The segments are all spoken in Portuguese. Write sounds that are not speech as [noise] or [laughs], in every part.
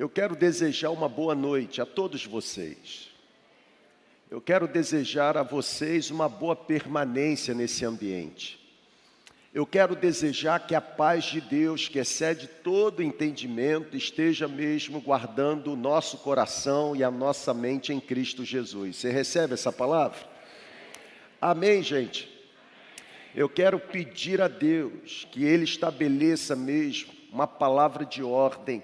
Eu quero desejar uma boa noite a todos vocês. Eu quero desejar a vocês uma boa permanência nesse ambiente. Eu quero desejar que a paz de Deus, que excede todo entendimento, esteja mesmo guardando o nosso coração e a nossa mente em Cristo Jesus. Você recebe essa palavra? Amém, gente? Eu quero pedir a Deus que Ele estabeleça mesmo uma palavra de ordem,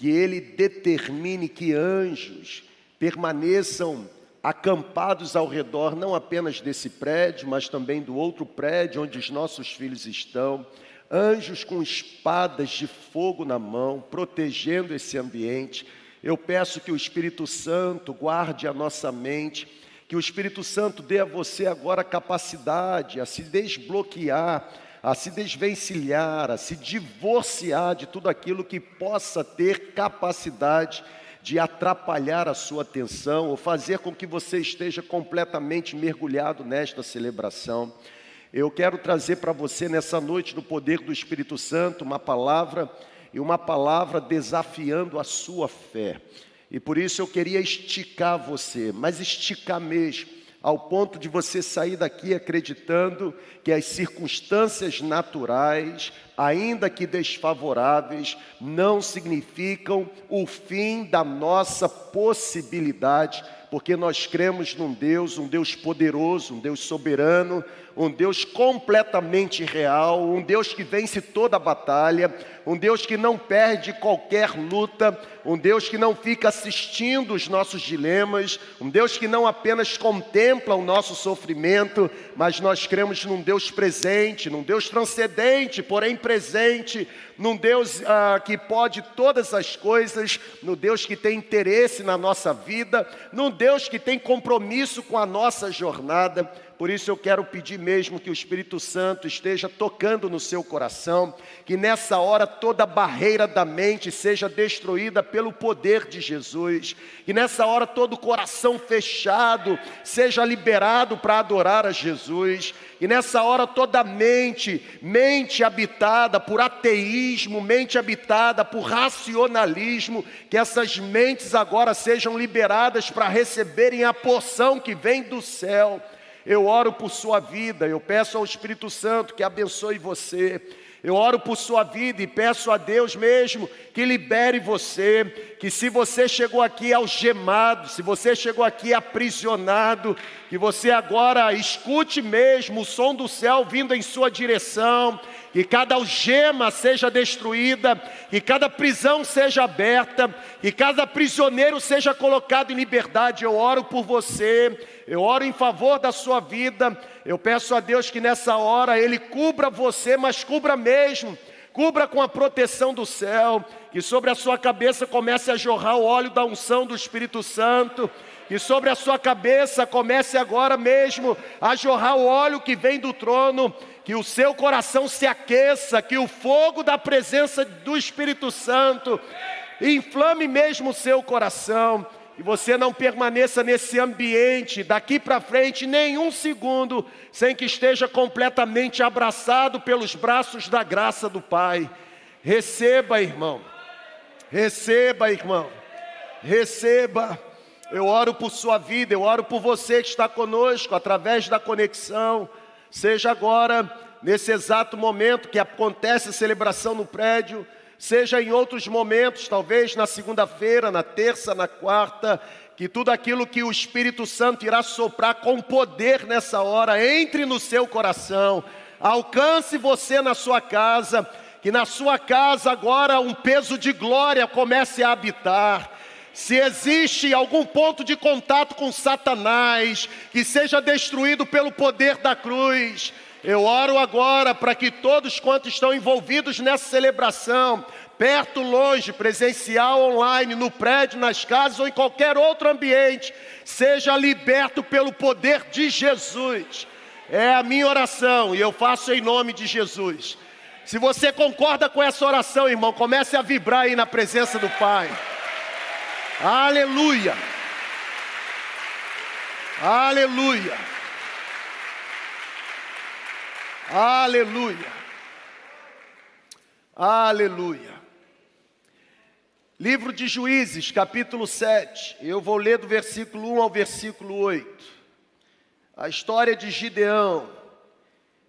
que Ele determine que anjos permaneçam acampados ao redor, não apenas desse prédio, mas também do outro prédio onde os nossos filhos estão, anjos com espadas de fogo na mão, protegendo esse ambiente. Eu peço que o Espírito Santo guarde a nossa mente, que o Espírito Santo dê a você agora capacidade a se desbloquear, a se desvencilhar, a se divorciar de tudo aquilo que possa ter capacidade de atrapalhar a sua atenção ou fazer com que você esteja completamente mergulhado nesta celebração. Eu quero trazer para você nessa noite, no poder do Espírito Santo, uma palavra e uma palavra desafiando a sua fé. E por isso eu queria esticar você, mas esticar mesmo ao ponto de você sair daqui acreditando que as circunstâncias naturais, ainda que desfavoráveis, não significam o fim da nossa possibilidade, porque nós cremos num Deus, um Deus poderoso, um Deus soberano, um Deus completamente real, um Deus que vence toda a batalha, um Deus que não perde qualquer luta, um Deus que não fica assistindo os nossos dilemas, um Deus que não apenas contempla o nosso sofrimento, mas nós cremos num Deus presente, num Deus transcendente, porém presente, num Deus ah, que pode todas as coisas, no Deus que tem interesse na nossa vida, num Deus que tem compromisso com a nossa jornada. Por isso eu quero pedir mesmo que o Espírito Santo esteja tocando no seu coração, que nessa hora toda barreira da mente seja destruída pelo poder de Jesus, que nessa hora todo coração fechado seja liberado para adorar a Jesus, e nessa hora toda mente, mente habitada por ateísmo, mente habitada por racionalismo, que essas mentes agora sejam liberadas para receberem a porção que vem do céu. Eu oro por sua vida, eu peço ao Espírito Santo que abençoe você. Eu oro por sua vida e peço a Deus mesmo que libere você, que se você chegou aqui algemado, se você chegou aqui aprisionado, que você agora escute mesmo o som do céu vindo em sua direção, que cada algema seja destruída, que cada prisão seja aberta, que cada prisioneiro seja colocado em liberdade. Eu oro por você, eu oro em favor da sua vida. Eu peço a Deus que nessa hora Ele cubra você, mas cubra mesmo. Cubra com a proteção do céu, que sobre a sua cabeça comece a jorrar o óleo da unção do Espírito Santo, que sobre a sua cabeça comece agora mesmo a jorrar o óleo que vem do trono, que o seu coração se aqueça, que o fogo da presença do Espírito Santo inflame mesmo o seu coração e você não permaneça nesse ambiente daqui para frente nenhum segundo sem que esteja completamente abraçado pelos braços da graça do Pai. Receba, irmão. Receba, irmão. Receba. Eu oro por sua vida, eu oro por você que está conosco através da conexão. Seja agora, nesse exato momento que acontece a celebração no prédio, seja em outros momentos, talvez na segunda-feira, na terça, na quarta, que tudo aquilo que o Espírito Santo irá soprar com poder nessa hora entre no seu coração, alcance você na sua casa, que na sua casa agora um peso de glória comece a habitar. Se existe algum ponto de contato com Satanás, que seja destruído pelo poder da cruz. Eu oro agora para que todos quantos estão envolvidos nessa celebração, perto, longe, presencial, online, no prédio, nas casas ou em qualquer outro ambiente, seja liberto pelo poder de Jesus. É a minha oração e eu faço em nome de Jesus. Se você concorda com essa oração, irmão, comece a vibrar aí na presença do Pai. Aleluia. Aleluia. Aleluia. Aleluia. Livro de Juízes, capítulo 7. Eu vou ler do versículo 1 ao versículo 8. A história de Gideão.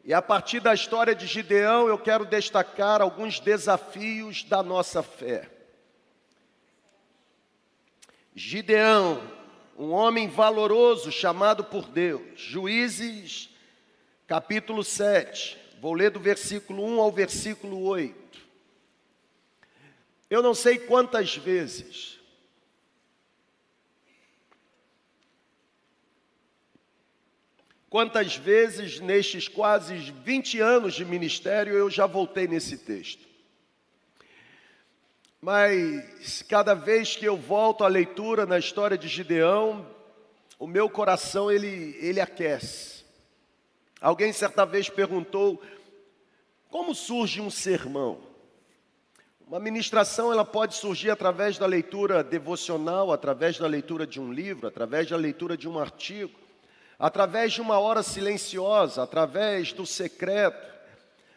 E a partir da história de Gideão, eu quero destacar alguns desafios da nossa fé. Gideão, um homem valoroso chamado por Deus. Juízes, capítulo 7. Vou ler do versículo 1 ao versículo 8. Eu não sei quantas vezes Quantas vezes nestes quase 20 anos de ministério eu já voltei nesse texto. Mas cada vez que eu volto à leitura na história de Gideão, o meu coração ele, ele aquece. Alguém certa vez perguntou: como surge um sermão? Uma ministração ela pode surgir através da leitura devocional, através da leitura de um livro, através da leitura de um artigo, através de uma hora silenciosa, através do secreto,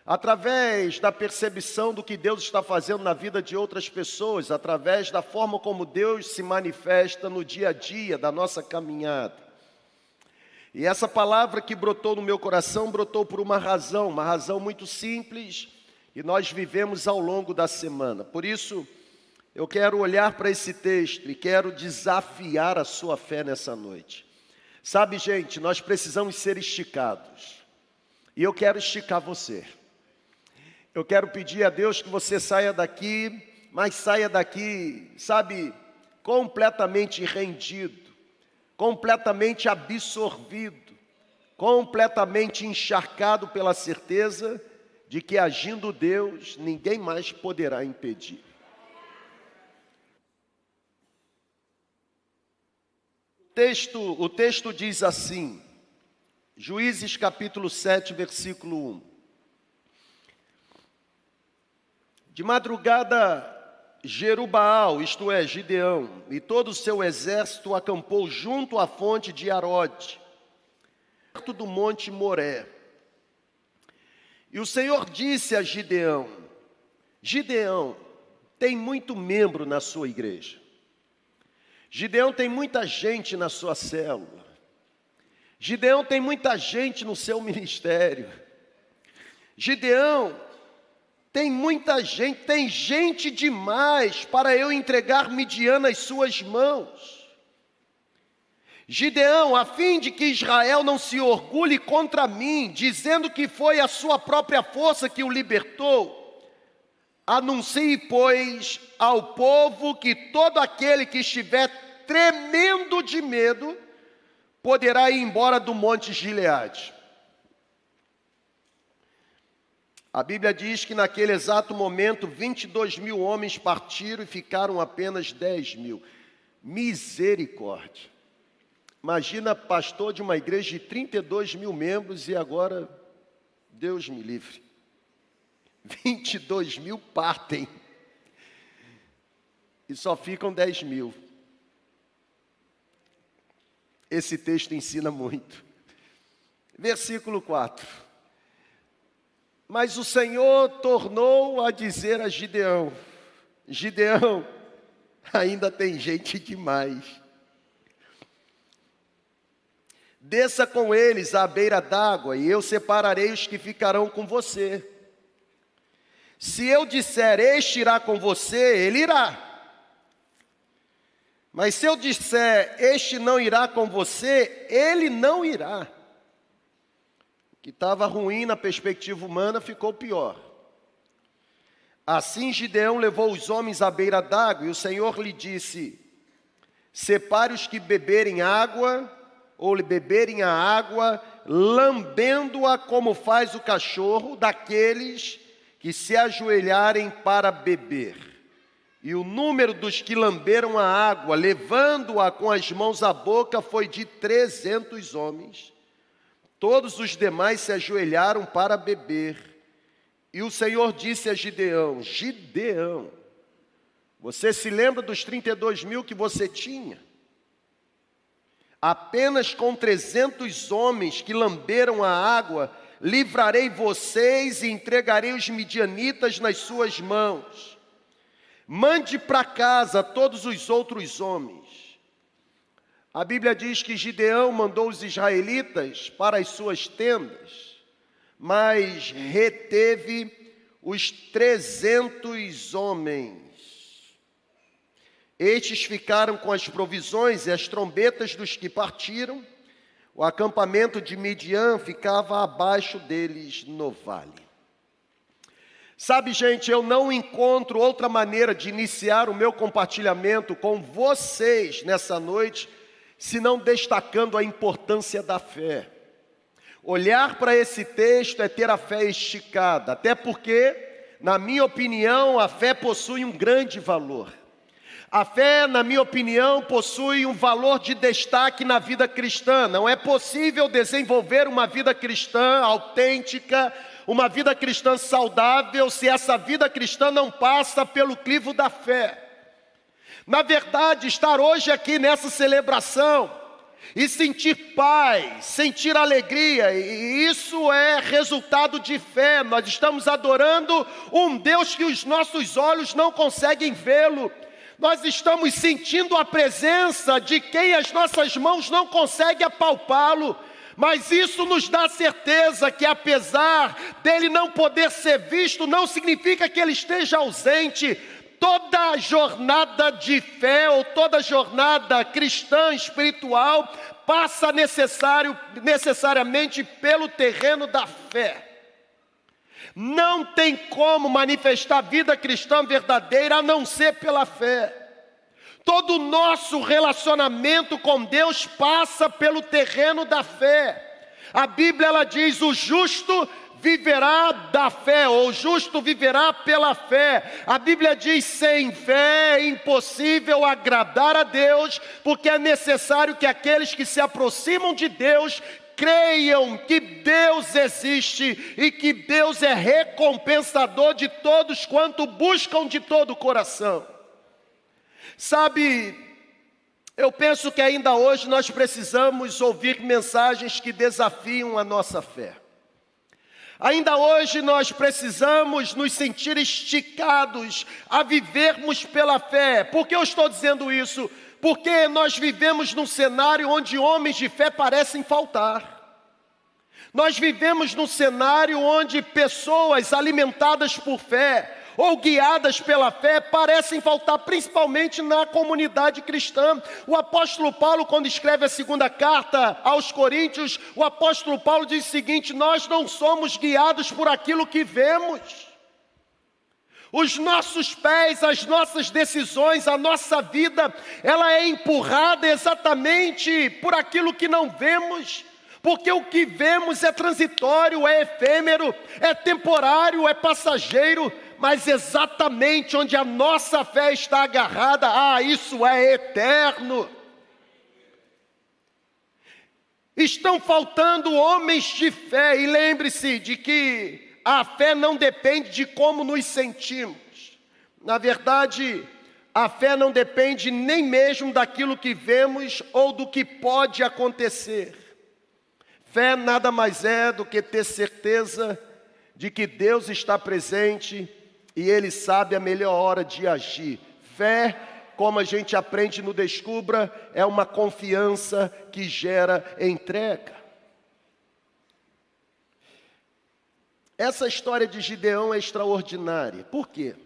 através da percepção do que Deus está fazendo na vida de outras pessoas, através da forma como Deus se manifesta no dia a dia da nossa caminhada. E essa palavra que brotou no meu coração brotou por uma razão, uma razão muito simples e nós vivemos ao longo da semana. Por isso, eu quero olhar para esse texto e quero desafiar a sua fé nessa noite. Sabe, gente, nós precisamos ser esticados. E eu quero esticar você. Eu quero pedir a Deus que você saia daqui, mas saia daqui, sabe, completamente rendido, completamente absorvido, completamente encharcado pela certeza de que agindo Deus, ninguém mais poderá impedir. Texto, o texto diz assim, Juízes capítulo 7, versículo 1. De madrugada, Jerubaal, isto é, Gideão, e todo o seu exército acampou junto à fonte de Arode, perto do monte Moré. E o Senhor disse a Gideão: Gideão, tem muito membro na sua igreja. Gideão tem muita gente na sua célula. Gideão tem muita gente no seu ministério. Gideão tem muita gente, tem gente demais para eu entregar Midian nas suas mãos. Gideão, a fim de que Israel não se orgulhe contra mim, dizendo que foi a sua própria força que o libertou, anuncie, pois, ao povo que todo aquele que estiver tremendo de medo poderá ir embora do monte Gileade. A Bíblia diz que naquele exato momento 22 mil homens partiram e ficaram apenas 10 mil. Misericórdia. Imagina pastor de uma igreja de 32 mil membros e agora, Deus me livre, 22 mil partem e só ficam 10 mil. Esse texto ensina muito. Versículo 4. Mas o Senhor tornou a dizer a Gideão: Gideão, ainda tem gente demais Desça com eles à beira d'água, e eu separarei os que ficarão com você. Se eu disser, este irá com você, ele irá. Mas se eu disser, este não irá com você, ele não irá. Que estava ruim na perspectiva humana ficou pior. Assim Gideão levou os homens à beira d'água, e o Senhor lhe disse: Separe os que beberem água ou beberem a água, lambendo-a como faz o cachorro, daqueles que se ajoelharem para beber. E o número dos que lamberam a água, levando-a com as mãos à boca, foi de trezentos homens. Todos os demais se ajoelharam para beber. E o Senhor disse a Gideão: Gideão, você se lembra dos 32 mil que você tinha? apenas com trezentos homens que lamberam a água, livrarei vocês e entregarei os midianitas nas suas mãos. Mande para casa todos os outros homens. A Bíblia diz que Gideão mandou os israelitas para as suas tendas, mas reteve os trezentos homens. Estes ficaram com as provisões e as trombetas dos que partiram. O acampamento de Midian ficava abaixo deles no vale. Sabe, gente, eu não encontro outra maneira de iniciar o meu compartilhamento com vocês nessa noite, senão destacando a importância da fé. Olhar para esse texto é ter a fé esticada, até porque, na minha opinião, a fé possui um grande valor. A fé, na minha opinião, possui um valor de destaque na vida cristã. Não é possível desenvolver uma vida cristã autêntica, uma vida cristã saudável, se essa vida cristã não passa pelo clivo da fé. Na verdade, estar hoje aqui nessa celebração e sentir paz, sentir alegria, e isso é resultado de fé. Nós estamos adorando um Deus que os nossos olhos não conseguem vê-lo. Nós estamos sentindo a presença de quem as nossas mãos não conseguem apalpá-lo. Mas isso nos dá certeza que, apesar dele não poder ser visto, não significa que ele esteja ausente. Toda jornada de fé ou toda jornada cristã espiritual passa necessário, necessariamente pelo terreno da fé. Não tem como manifestar vida cristã verdadeira a não ser pela fé. Todo o nosso relacionamento com Deus passa pelo terreno da fé. A Bíblia ela diz: o justo viverá da fé, ou o justo viverá pela fé. A Bíblia diz: sem fé é impossível agradar a Deus, porque é necessário que aqueles que se aproximam de Deus creiam que Deus existe e que Deus é recompensador de todos quanto buscam de todo o coração. Sabe, eu penso que ainda hoje nós precisamos ouvir mensagens que desafiam a nossa fé. Ainda hoje nós precisamos nos sentir esticados a vivermos pela fé. Por que eu estou dizendo isso? Porque nós vivemos num cenário onde homens de fé parecem faltar. Nós vivemos num cenário onde pessoas alimentadas por fé, ou guiadas pela fé parecem faltar, principalmente na comunidade cristã. O apóstolo Paulo, quando escreve a segunda carta aos Coríntios, o apóstolo Paulo diz o seguinte: Nós não somos guiados por aquilo que vemos. Os nossos pés, as nossas decisões, a nossa vida, ela é empurrada exatamente por aquilo que não vemos porque o que vemos é transitório, é efêmero, é temporário, é passageiro, mas exatamente onde a nossa fé está agarrada, ah, isso é eterno. Estão faltando homens de fé, e lembre-se de que a fé não depende de como nos sentimos. Na verdade, a fé não depende nem mesmo daquilo que vemos ou do que pode acontecer. Fé nada mais é do que ter certeza de que Deus está presente e Ele sabe a melhor hora de agir. Fé, como a gente aprende no Descubra, é uma confiança que gera entrega. Essa história de Gideão é extraordinária. Por quê?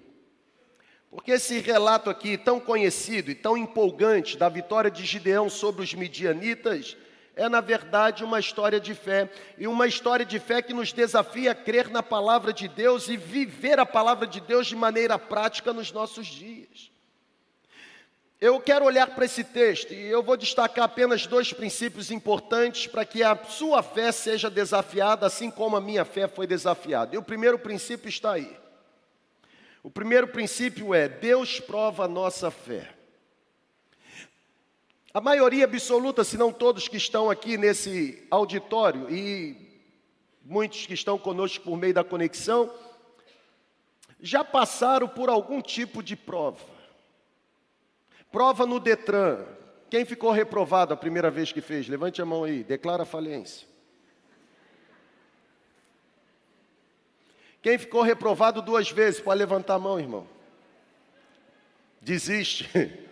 Porque esse relato aqui, tão conhecido e tão empolgante, da vitória de Gideão sobre os midianitas, é, na verdade, uma história de fé. E uma história de fé que nos desafia a crer na palavra de Deus e viver a palavra de Deus de maneira prática nos nossos dias. Eu quero olhar para esse texto e eu vou destacar apenas dois princípios importantes para que a sua fé seja desafiada, assim como a minha fé foi desafiada. E o primeiro princípio está aí. O primeiro princípio é: Deus prova a nossa fé. A maioria absoluta, se não todos que estão aqui nesse auditório e muitos que estão conosco por meio da conexão, já passaram por algum tipo de prova. Prova no Detran. Quem ficou reprovado a primeira vez que fez? Levante a mão aí, declara falência. Quem ficou reprovado duas vezes? Pode levantar a mão, irmão. Desiste. [laughs]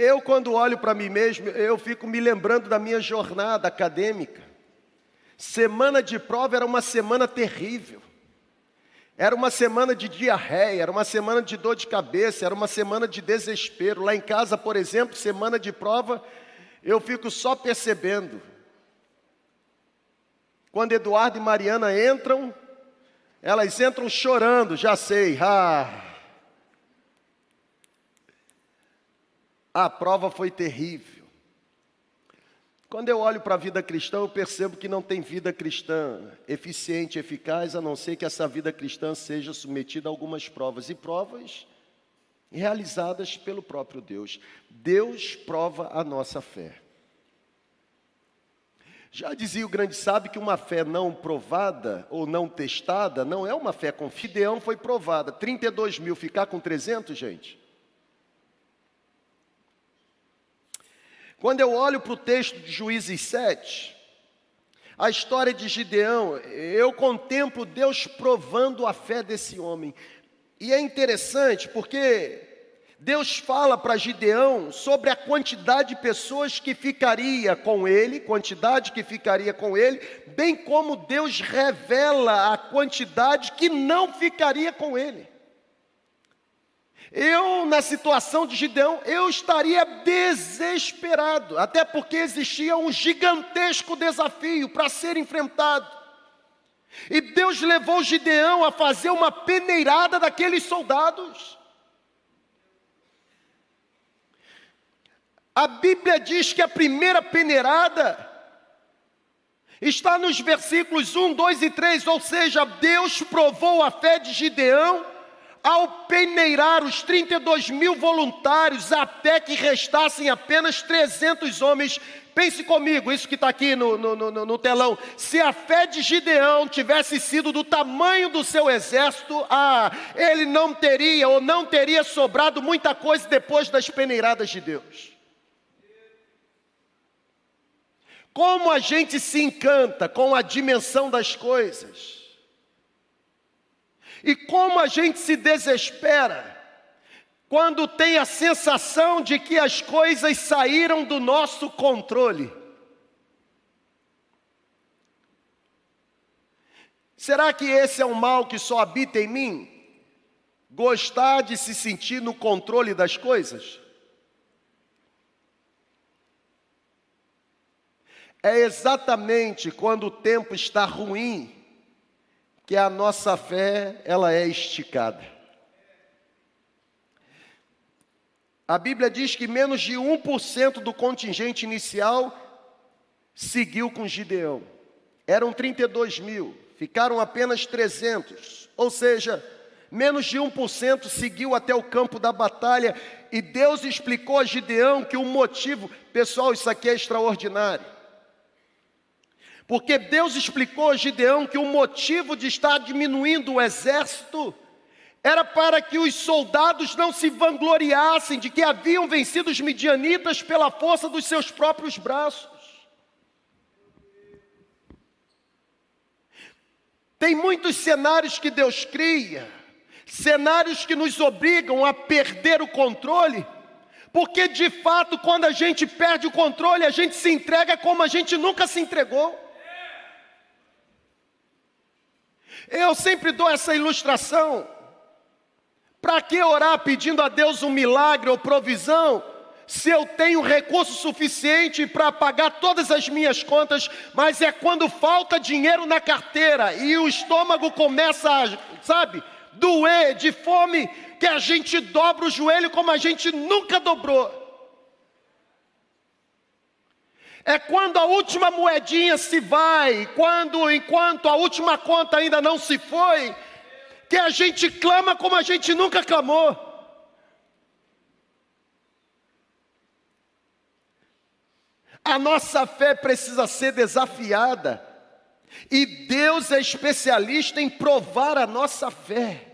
Eu, quando olho para mim mesmo, eu fico me lembrando da minha jornada acadêmica. Semana de prova era uma semana terrível. Era uma semana de diarreia, era uma semana de dor de cabeça, era uma semana de desespero. Lá em casa, por exemplo, semana de prova, eu fico só percebendo. Quando Eduardo e Mariana entram, elas entram chorando, já sei. Ah, a prova foi terrível. Quando eu olho para a vida cristã, eu percebo que não tem vida cristã eficiente, eficaz, a não ser que essa vida cristã seja submetida a algumas provas e provas realizadas pelo próprio Deus. Deus prova a nossa fé. Já dizia o grande sábio que uma fé não provada ou não testada não é uma fé com Fideão foi provada. 32 mil ficar com 300, gente? Quando eu olho para o texto de Juízes 7, a história de Gideão, eu contemplo Deus provando a fé desse homem. E é interessante porque Deus fala para Gideão sobre a quantidade de pessoas que ficaria com ele, quantidade que ficaria com ele, bem como Deus revela a quantidade que não ficaria com ele. Eu, na situação de Gideão, eu estaria desesperado, até porque existia um gigantesco desafio para ser enfrentado. E Deus levou Gideão a fazer uma peneirada daqueles soldados. A Bíblia diz que a primeira peneirada está nos versículos 1, 2 e 3, ou seja, Deus provou a fé de Gideão ao peneirar os 32 mil voluntários até que restassem apenas 300 homens. Pense comigo, isso que está aqui no, no, no, no, telão. Se a fé de Gideão tivesse sido do tamanho do seu exército, ah, ele não teria ou não teria sobrado muita coisa depois das peneiradas de Deus. Como a gente se encanta com a dimensão das coisas. E como a gente se desespera quando tem a sensação de que as coisas saíram do nosso controle. Será que esse é um mal que só habita em mim? Gostar de se sentir no controle das coisas? É exatamente quando o tempo está ruim que a nossa fé ela é esticada. A Bíblia diz que menos de 1% do contingente inicial seguiu com Gideão. Eram 32 mil, ficaram apenas 300. Ou seja, menos de 1% seguiu até o campo da batalha. E Deus explicou a Gideão que o motivo, pessoal, isso aqui é extraordinário. Porque Deus explicou a Gideão que o motivo de estar diminuindo o exército era para que os soldados não se vangloriassem de que haviam vencido os midianitas pela força dos seus próprios braços. Tem muitos cenários que Deus cria, cenários que nos obrigam a perder o controle, porque de fato, quando a gente perde o controle, a gente se entrega como a gente nunca se entregou. Eu sempre dou essa ilustração. Para que orar pedindo a Deus um milagre ou provisão, se eu tenho recurso suficiente para pagar todas as minhas contas, mas é quando falta dinheiro na carteira e o estômago começa a, sabe, doer de fome, que a gente dobra o joelho como a gente nunca dobrou. É quando a última moedinha se vai, quando enquanto a última conta ainda não se foi, que a gente clama como a gente nunca clamou. A nossa fé precisa ser desafiada, e Deus é especialista em provar a nossa fé.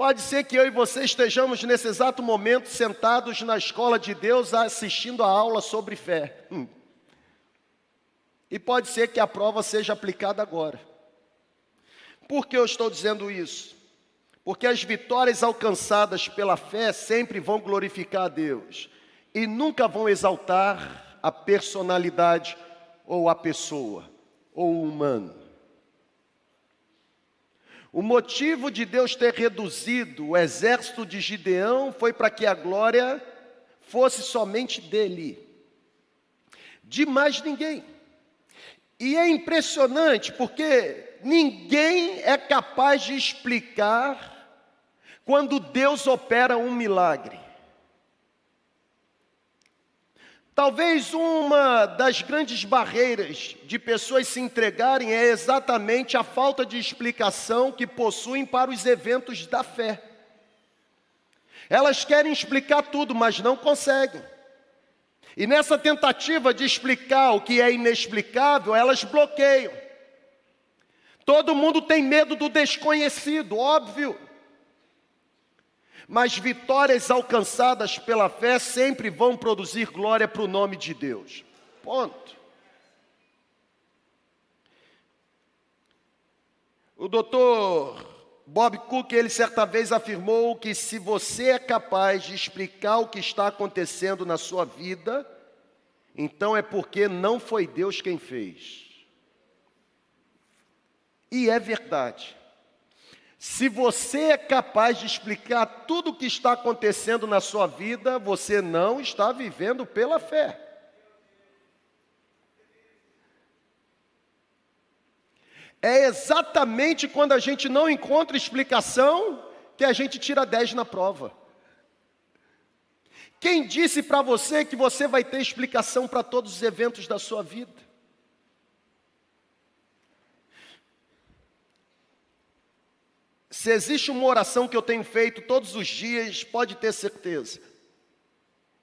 Pode ser que eu e você estejamos nesse exato momento sentados na escola de Deus assistindo a aula sobre fé. Hum. E pode ser que a prova seja aplicada agora. Por que eu estou dizendo isso? Porque as vitórias alcançadas pela fé sempre vão glorificar a Deus e nunca vão exaltar a personalidade ou a pessoa ou o humano. O motivo de Deus ter reduzido o exército de Gideão foi para que a glória fosse somente dele, de mais ninguém. E é impressionante porque ninguém é capaz de explicar quando Deus opera um milagre. Talvez uma das grandes barreiras de pessoas se entregarem é exatamente a falta de explicação que possuem para os eventos da fé. Elas querem explicar tudo, mas não conseguem. E nessa tentativa de explicar o que é inexplicável, elas bloqueiam. Todo mundo tem medo do desconhecido, óbvio. Mas vitórias alcançadas pela fé sempre vão produzir glória para o nome de Deus. Ponto. O doutor Bob Cook, ele certa vez afirmou que se você é capaz de explicar o que está acontecendo na sua vida, então é porque não foi Deus quem fez. E é verdade. Se você é capaz de explicar tudo o que está acontecendo na sua vida, você não está vivendo pela fé. É exatamente quando a gente não encontra explicação que a gente tira 10 na prova. Quem disse para você que você vai ter explicação para todos os eventos da sua vida? Se existe uma oração que eu tenho feito todos os dias, pode ter certeza.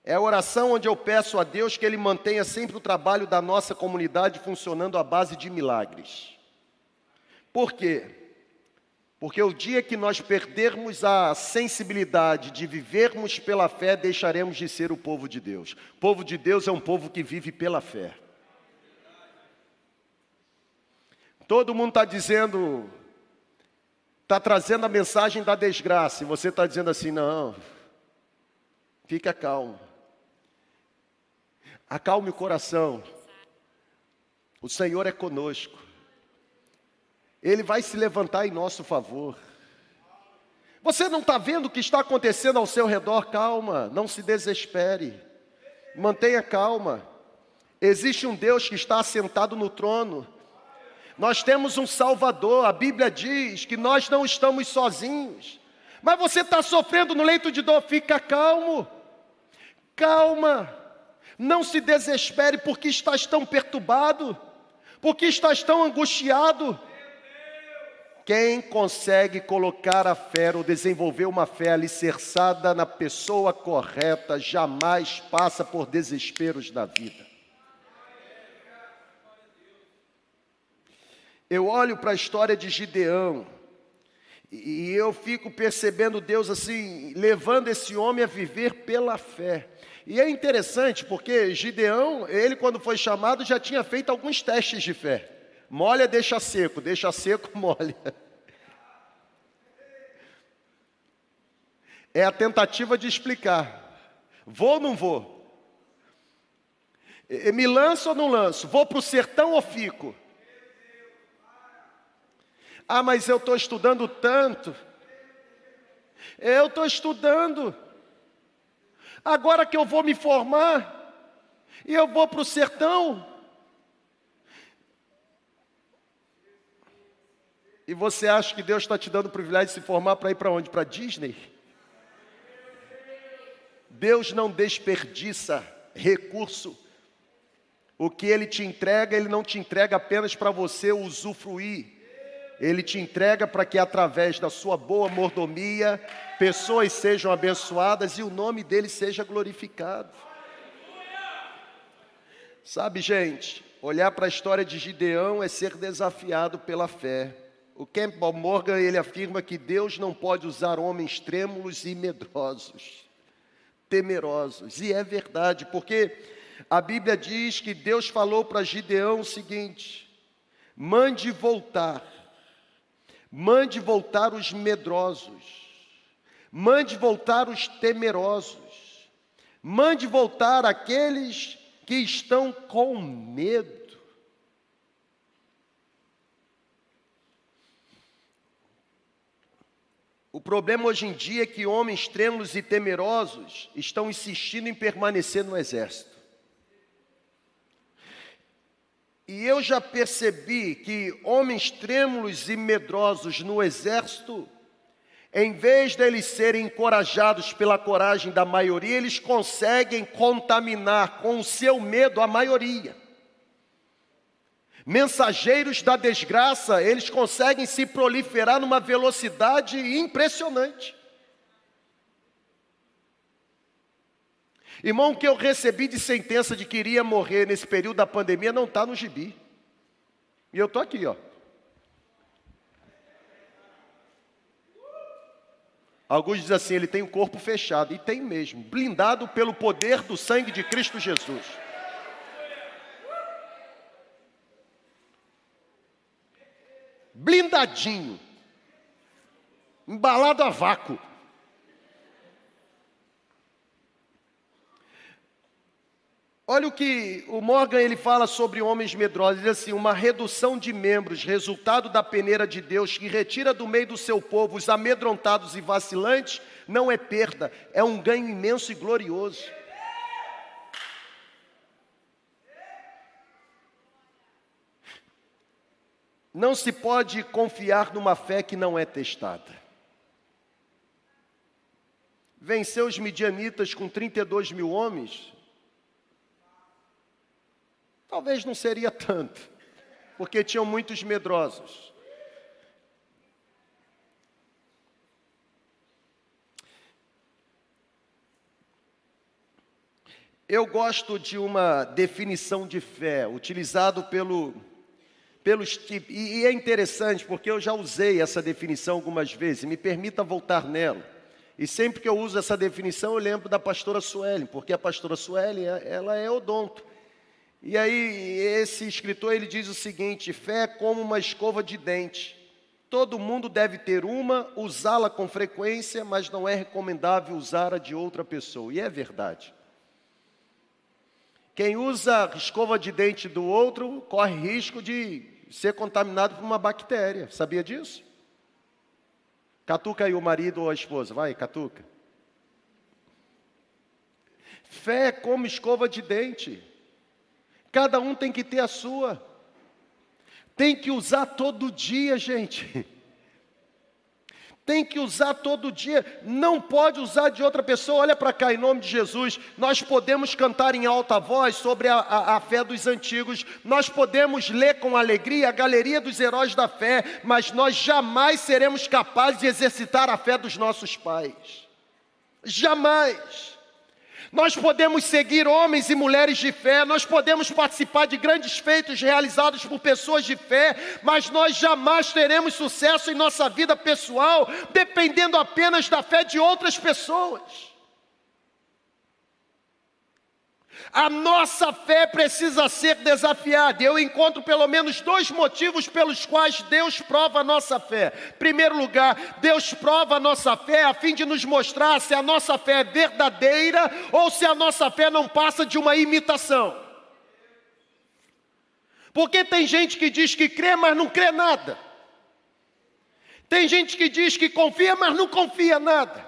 É a oração onde eu peço a Deus que Ele mantenha sempre o trabalho da nossa comunidade funcionando à base de milagres. Por quê? Porque o dia que nós perdermos a sensibilidade de vivermos pela fé, deixaremos de ser o povo de Deus. O povo de Deus é um povo que vive pela fé. Todo mundo está dizendo, está trazendo a mensagem da desgraça, e você está dizendo assim: não, fica calmo, acalme o coração, o Senhor é conosco. Ele vai se levantar em nosso favor. Você não está vendo o que está acontecendo ao seu redor? Calma, não se desespere, mantenha calma. Existe um Deus que está assentado no trono. Nós temos um Salvador. A Bíblia diz que nós não estamos sozinhos. Mas você está sofrendo no leito de dor, fica calmo. Calma. Não se desespere porque estás tão perturbado, porque estás tão angustiado. Quem consegue colocar a fé ou desenvolver uma fé alicerçada na pessoa correta jamais passa por desesperos da vida. Eu olho para a história de Gideão e eu fico percebendo Deus assim, levando esse homem a viver pela fé. E é interessante porque Gideão, ele quando foi chamado já tinha feito alguns testes de fé. Molha, deixa seco, deixa seco, [laughs] molha. É a tentativa de explicar. Vou ou não vou? Me lanço ou não lanço? Vou para o sertão ou fico? Ah, mas eu estou estudando tanto. Eu estou estudando. Agora que eu vou me formar, e eu vou para o sertão, E você acha que Deus está te dando o privilégio de se formar para ir para onde? Para Disney? Deus não desperdiça recurso. O que Ele te entrega, Ele não te entrega apenas para você usufruir. Ele te entrega para que através da sua boa mordomia, pessoas sejam abençoadas e o nome dele seja glorificado. Sabe, gente, olhar para a história de Gideão é ser desafiado pela fé. O Campbell Morgan ele afirma que Deus não pode usar homens trêmulos e medrosos, temerosos. E é verdade, porque a Bíblia diz que Deus falou para Gideão o seguinte: mande voltar, Mande voltar os medrosos. Mande voltar os temerosos. Mande voltar aqueles que estão com medo. O problema hoje em dia é que homens trêmulos e temerosos estão insistindo em permanecer no exército. E eu já percebi que homens trêmulos e medrosos no exército, em vez deles serem encorajados pela coragem da maioria, eles conseguem contaminar com o seu medo a maioria. Mensageiros da desgraça, eles conseguem se proliferar numa velocidade impressionante. Irmão, o que eu recebi de sentença de que iria morrer nesse período da pandemia não está no gibi. E eu estou aqui, ó. Alguns dizem assim, ele tem o corpo fechado, e tem mesmo, blindado pelo poder do sangue de Cristo Jesus. blindadinho, embalado a vácuo. Olha o que o Morgan ele fala sobre homens medrosos, ele diz assim: uma redução de membros, resultado da peneira de Deus que retira do meio do seu povo os amedrontados e vacilantes, não é perda, é um ganho imenso e glorioso. Não se pode confiar numa fé que não é testada. Venceu os midianitas com 32 mil homens? Talvez não seria tanto, porque tinham muitos medrosos. Eu gosto de uma definição de fé, utilizado pelo pelos tipos. E, é interessante porque eu já usei essa definição algumas vezes, me permita voltar nela. E sempre que eu uso essa definição, eu lembro da pastora Suelen, porque a pastora Suelen, ela é odonto. E aí, esse escritor, ele diz o seguinte, fé é como uma escova de dente. Todo mundo deve ter uma, usá-la com frequência, mas não é recomendável usar a de outra pessoa. E é verdade. Quem usa escova de dente do outro corre risco de ser contaminado por uma bactéria. Sabia disso? Catuca aí o marido ou a esposa. Vai, catuca. Fé é como escova de dente. Cada um tem que ter a sua. Tem que usar todo dia, gente. tem que usar todo dia, não pode usar de outra pessoa. Olha para cá, em nome de Jesus. Nós podemos cantar em alta voz sobre a, a, a, fé dos antigos, nós podemos ler com alegria a galeria dos heróis da fé, mas nós jamais seremos capazes de exercitar a fé dos nossos pais. Jamais. Nós podemos seguir homens e mulheres de fé, nós podemos participar de grandes feitos realizados por pessoas de fé, mas nós jamais teremos sucesso em nossa vida pessoal dependendo apenas da fé de outras pessoas. A nossa fé precisa ser desafiada. Eu encontro pelo menos dois motivos pelos quais Deus prova a nossa fé. Primeiro lugar, Deus prova a nossa fé a fim de nos mostrar se a nossa fé é verdadeira ou se a nossa fé não passa de uma imitação. Porque tem gente que diz que crê, mas não crê nada. Tem gente que diz que confia, mas não confia nada.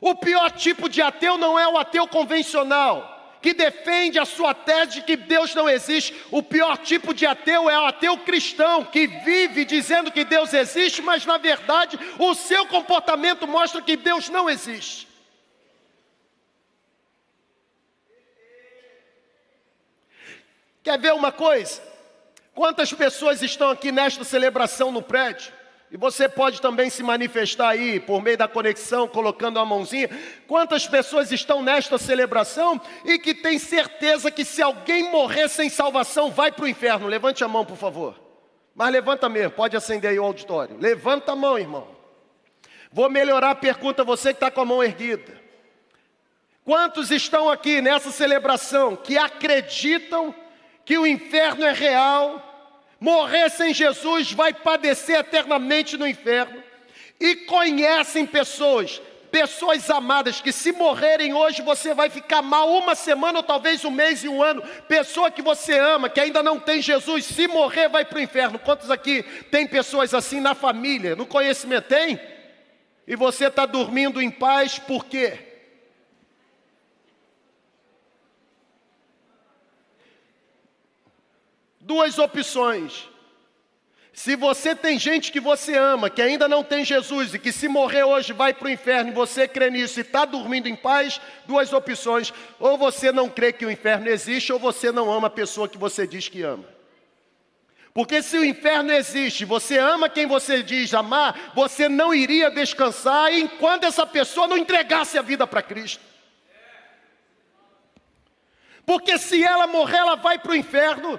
O pior tipo de ateu não é o ateu convencional que defende a sua tese de que Deus não existe. O pior tipo de ateu é o ateu cristão, que vive dizendo que Deus existe, mas na verdade o seu comportamento mostra que Deus não existe. Quer ver uma coisa? Quantas pessoas estão aqui nesta celebração no prédio? E você pode também se manifestar aí por meio da conexão, colocando a mãozinha. Quantas pessoas estão nesta celebração e que tem certeza que se alguém morrer sem salvação, vai para o inferno? Levante a mão, por favor. Mas levanta mesmo, pode acender aí o auditório. Levanta a mão, irmão. Vou melhorar a pergunta, você que está com a mão erguida. Quantos estão aqui nessa celebração que acreditam que o inferno é real, morrer sem Jesus, vai padecer eternamente no inferno. E conhecem pessoas, pessoas amadas, que se morrerem hoje você vai ficar mal uma semana ou talvez um mês e um ano. Pessoa que você ama, que ainda não tem Jesus, se morrer vai para o inferno. Quantos aqui tem pessoas assim na família, no conhecimento? Tem? E você está dormindo em paz por quê? Duas opções. Se você tem gente que você ama, que ainda não tem Jesus e que se morrer hoje vai para o inferno e você crê nisso e está dormindo em paz, duas opções. Ou você não crê que o inferno existe, ou você não ama a pessoa que você diz que ama. Porque se o inferno existe, você ama quem você diz amar, você não iria descansar enquanto essa pessoa não entregasse a vida para Cristo. Porque se ela morrer, ela vai para o inferno.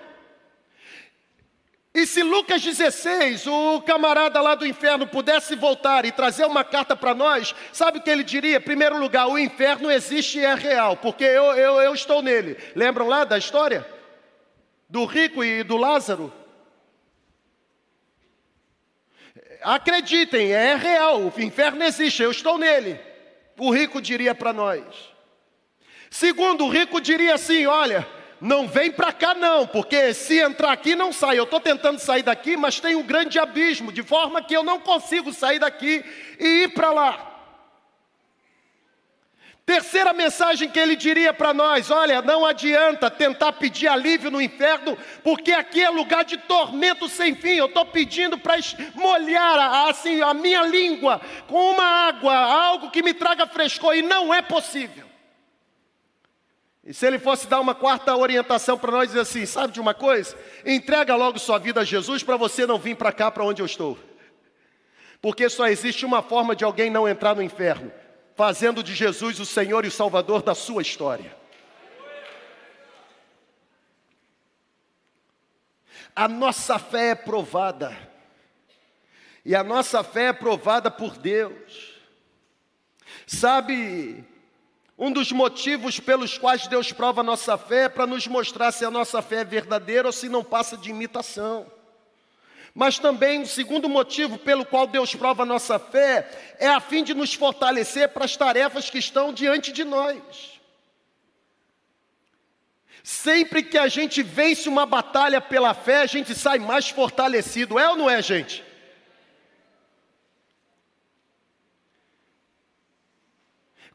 E se Lucas 16, o camarada lá do inferno, pudesse voltar e trazer uma carta para nós, sabe o que ele diria? Primeiro lugar, o inferno existe e é real, porque eu, eu, eu estou nele. Lembram lá da história? Do rico e do Lázaro? Acreditem, é real, o inferno existe, eu estou nele. O rico diria para nós. Segundo, o rico diria assim: olha, não vem para cá não, porque se entrar aqui não sai. Eu estou tentando sair daqui, mas tem um grande abismo, de forma que eu não consigo sair daqui e ir para lá. Terceira mensagem que ele diria para nós: olha, não adianta tentar pedir alívio no inferno, porque aqui é lugar de tormento sem fim. Eu estou pedindo para molhar assim a minha língua com uma água, algo que me traga frescor, e não é possível. E se ele fosse dar uma quarta orientação para nós, dizer assim: sabe de uma coisa? Entrega logo sua vida a Jesus para você não vir para cá, para onde eu estou. Porque só existe uma forma de alguém não entrar no inferno: fazendo de Jesus o Senhor e o Salvador da sua história. A nossa fé é provada, e a nossa fé é provada por Deus. Sabe, um dos motivos pelos quais Deus prova a nossa fé é para nos mostrar se a nossa fé é verdadeira ou se não passa de imitação. Mas também o segundo motivo pelo qual Deus prova a nossa fé é a fim de nos fortalecer para as tarefas que estão diante de nós. Sempre que a gente vence uma batalha pela fé, a gente sai mais fortalecido, é ou não é, gente?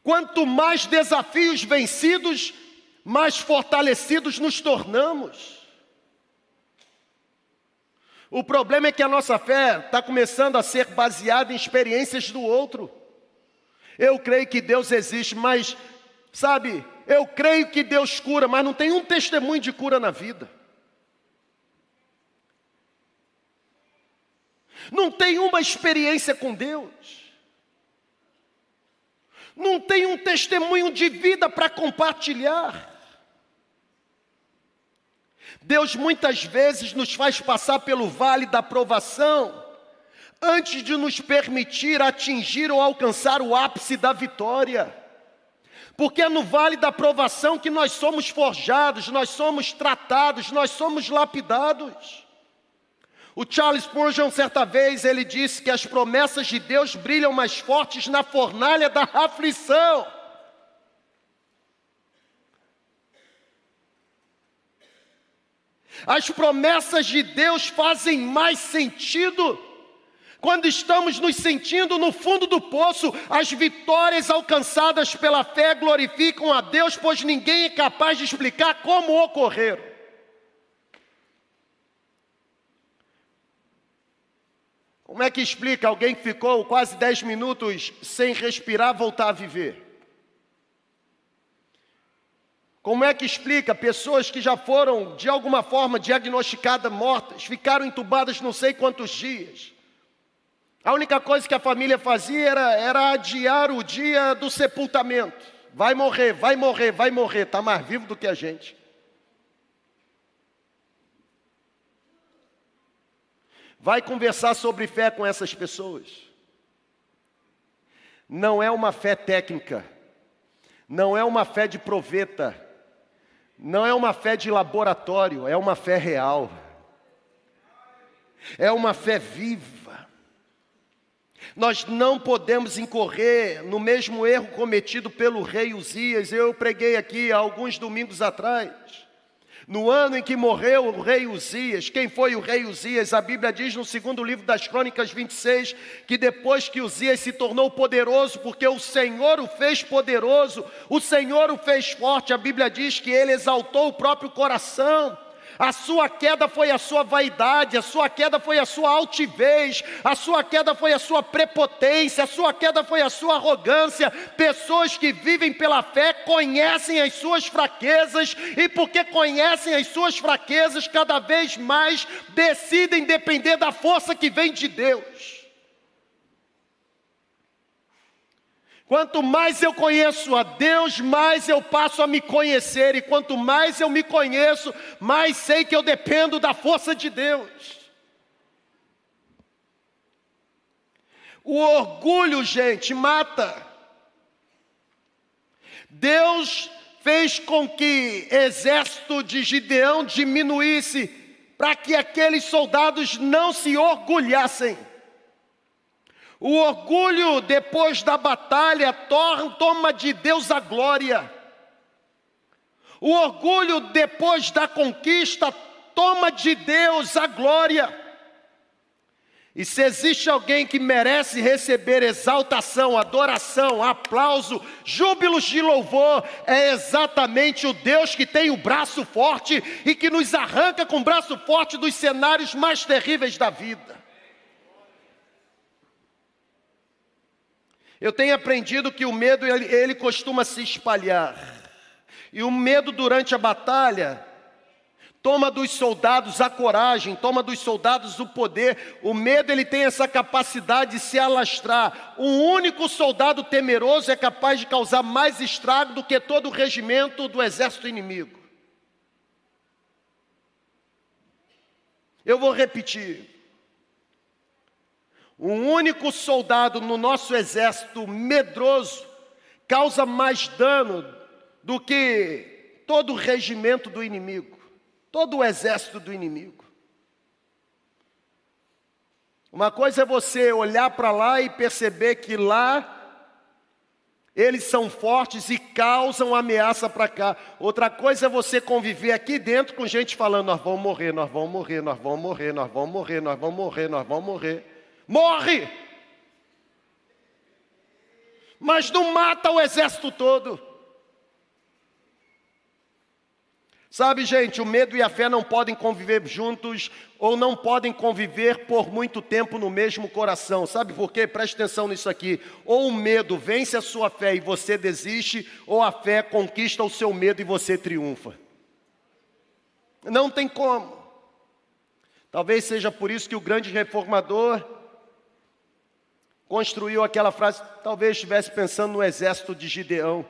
Quanto mais desafios vencidos, mais fortalecidos nos tornamos. O problema é que a nossa fé está começando a ser baseada em experiências do outro. Eu creio que Deus existe, mas, sabe, eu creio que Deus cura, mas não tem um testemunho de cura na vida. Não tem uma experiência com Deus não tem um testemunho de vida para compartilhar. Deus muitas vezes nos faz passar pelo vale da provação, antes de nos permitir atingir ou alcançar o ápice da vitória. Porque é no vale da provação que nós somos forjados, nós somos tratados, nós somos lapidados. O Charles Spurgeon, certa vez, ele disse que as promessas de Deus brilham mais fortes na fornalha da aflição. As promessas de Deus fazem mais sentido quando estamos nos sentindo no fundo do poço. As vitórias alcançadas pela fé glorificam a Deus, pois ninguém é capaz de explicar como ocorreram. Como é que explica alguém que ficou quase 10 minutos sem respirar voltar a viver? Como é que explica pessoas que já foram de alguma forma diagnosticadas mortas, ficaram entubadas não sei quantos dias? A única coisa que a família fazia era, era adiar o dia do sepultamento. Vai morrer, vai morrer, vai morrer, está mais vivo do que a gente. Vai conversar sobre fé com essas pessoas. Não é uma fé técnica, não é uma fé de proveta, não é uma fé de laboratório, é uma fé real. é uma fé viva. Nós não podemos incorrer no mesmo erro cometido pelo rei Uzias. Eu preguei aqui há alguns domingos atrás. No ano em que morreu o rei Uzias, quem foi o rei Uzias? A Bíblia diz no segundo livro das Crônicas 26 que depois que Uzias se tornou poderoso, porque o Senhor o fez poderoso, o Senhor o fez forte, a Bíblia diz que ele exaltou o próprio coração. A sua queda foi a sua vaidade, a sua queda foi a sua altivez, a sua queda foi a sua prepotência, a sua queda foi a sua arrogância. Pessoas que vivem pela fé conhecem as suas fraquezas e porque conhecem as suas fraquezas, cada vez mais decidem depender da força que vem de Deus. Quanto mais eu conheço a Deus, mais eu passo a me conhecer, e quanto mais eu me conheço, mais sei que eu dependo da força de Deus. O orgulho, gente, mata. Deus fez com que exército de Gideão diminuísse, para que aqueles soldados não se orgulhassem. O orgulho depois da batalha toma de Deus a glória. O orgulho depois da conquista toma de Deus a glória. E se existe alguém que merece receber exaltação, adoração, aplauso, júbilos de louvor, é exatamente o Deus que tem o braço forte e que nos arranca com o braço forte dos cenários mais terríveis da vida. Eu tenho aprendido que o medo ele, ele costuma se espalhar. E o medo durante a batalha toma dos soldados a coragem, toma dos soldados o poder. O medo ele tem essa capacidade de se alastrar. Um único soldado temeroso é capaz de causar mais estrago do que todo o regimento do exército inimigo. Eu vou repetir. Um único soldado no nosso exército medroso causa mais dano do que todo o regimento do inimigo, todo o exército do inimigo. Uma coisa é você olhar para lá e perceber que lá eles são fortes e causam ameaça para cá. Outra coisa é você conviver aqui dentro com gente falando: nós vamos morrer, nós vamos morrer, nós vamos morrer, nós vamos morrer, nós vamos morrer, nós vamos morrer morre. Mas não mata o exército todo. Sabe, gente, o medo e a fé não podem conviver juntos ou não podem conviver por muito tempo no mesmo coração. Sabe por quê? Preste atenção nisso aqui. Ou o medo vence a sua fé e você desiste, ou a fé conquista o seu medo e você triunfa. Não tem como. Talvez seja por isso que o grande reformador construiu aquela frase, talvez estivesse pensando no exército de Gideão.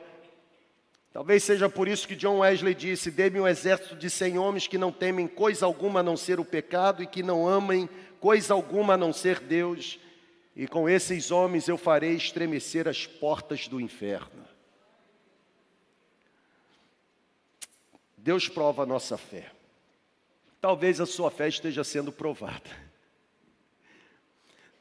Talvez seja por isso que John Wesley disse: Dê-me um exército de cem homens que não temem coisa alguma a não ser o pecado e que não amem coisa alguma a não ser Deus, e com esses homens eu farei estremecer as portas do inferno. Deus prova a nossa fé. Talvez a sua fé esteja sendo provada